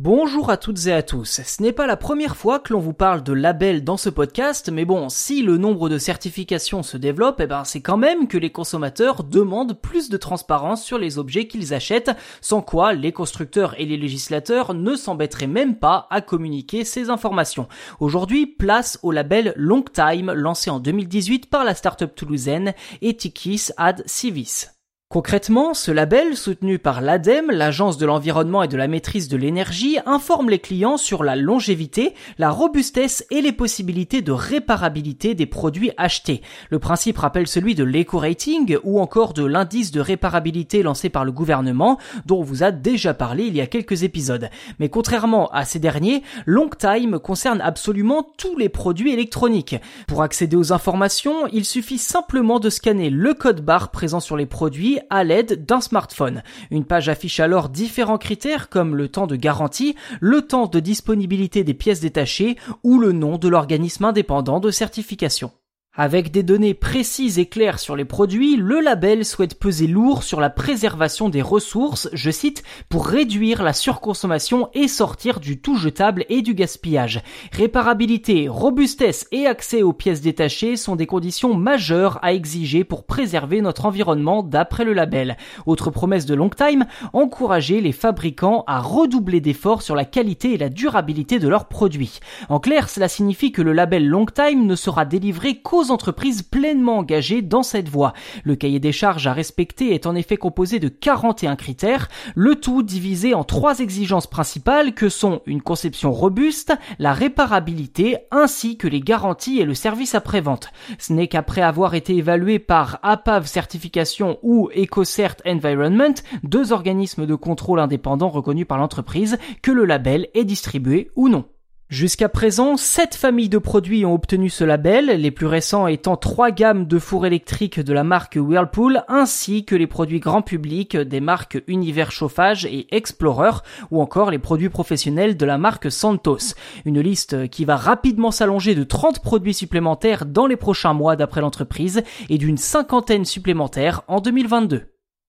Bonjour à toutes et à tous. Ce n'est pas la première fois que l'on vous parle de labels dans ce podcast, mais bon, si le nombre de certifications se développe, eh ben, c'est quand même que les consommateurs demandent plus de transparence sur les objets qu'ils achètent, sans quoi les constructeurs et les législateurs ne s'embêteraient même pas à communiquer ces informations. Aujourd'hui, place au label Long Time, lancé en 2018 par la startup toulousaine Etikis Ad Civis. Concrètement, ce label, soutenu par l'ADEME, l'Agence de l'environnement et de la maîtrise de l'énergie, informe les clients sur la longévité, la robustesse et les possibilités de réparabilité des produits achetés. Le principe rappelle celui de l'éco-rating ou encore de l'indice de réparabilité lancé par le gouvernement, dont on vous a déjà parlé il y a quelques épisodes. Mais contrairement à ces derniers, Longtime concerne absolument tous les produits électroniques. Pour accéder aux informations, il suffit simplement de scanner le code barre présent sur les produits à l'aide d'un smartphone. Une page affiche alors différents critères comme le temps de garantie, le temps de disponibilité des pièces détachées ou le nom de l'organisme indépendant de certification. Avec des données précises et claires sur les produits, le label souhaite peser lourd sur la préservation des ressources, je cite, pour réduire la surconsommation et sortir du tout jetable et du gaspillage. Réparabilité, robustesse et accès aux pièces détachées sont des conditions majeures à exiger pour préserver notre environnement d'après le label. Autre promesse de long time, encourager les fabricants à redoubler d'efforts sur la qualité et la durabilité de leurs produits. En clair, cela signifie que le label long time ne sera délivré qu'aux entreprises pleinement engagées dans cette voie. Le cahier des charges à respecter est en effet composé de 41 critères, le tout divisé en trois exigences principales que sont une conception robuste, la réparabilité ainsi que les garanties et le service après-vente. Ce n'est qu'après avoir été évalué par APAV Certification ou EcoCert Environment, deux organismes de contrôle indépendants reconnus par l'entreprise, que le label est distribué ou non. Jusqu'à présent, sept familles de produits ont obtenu ce label, les plus récents étant trois gammes de fours électriques de la marque Whirlpool, ainsi que les produits grand public des marques Univers Chauffage et Explorer, ou encore les produits professionnels de la marque Santos. Une liste qui va rapidement s'allonger de 30 produits supplémentaires dans les prochains mois d'après l'entreprise et d'une cinquantaine supplémentaires en 2022.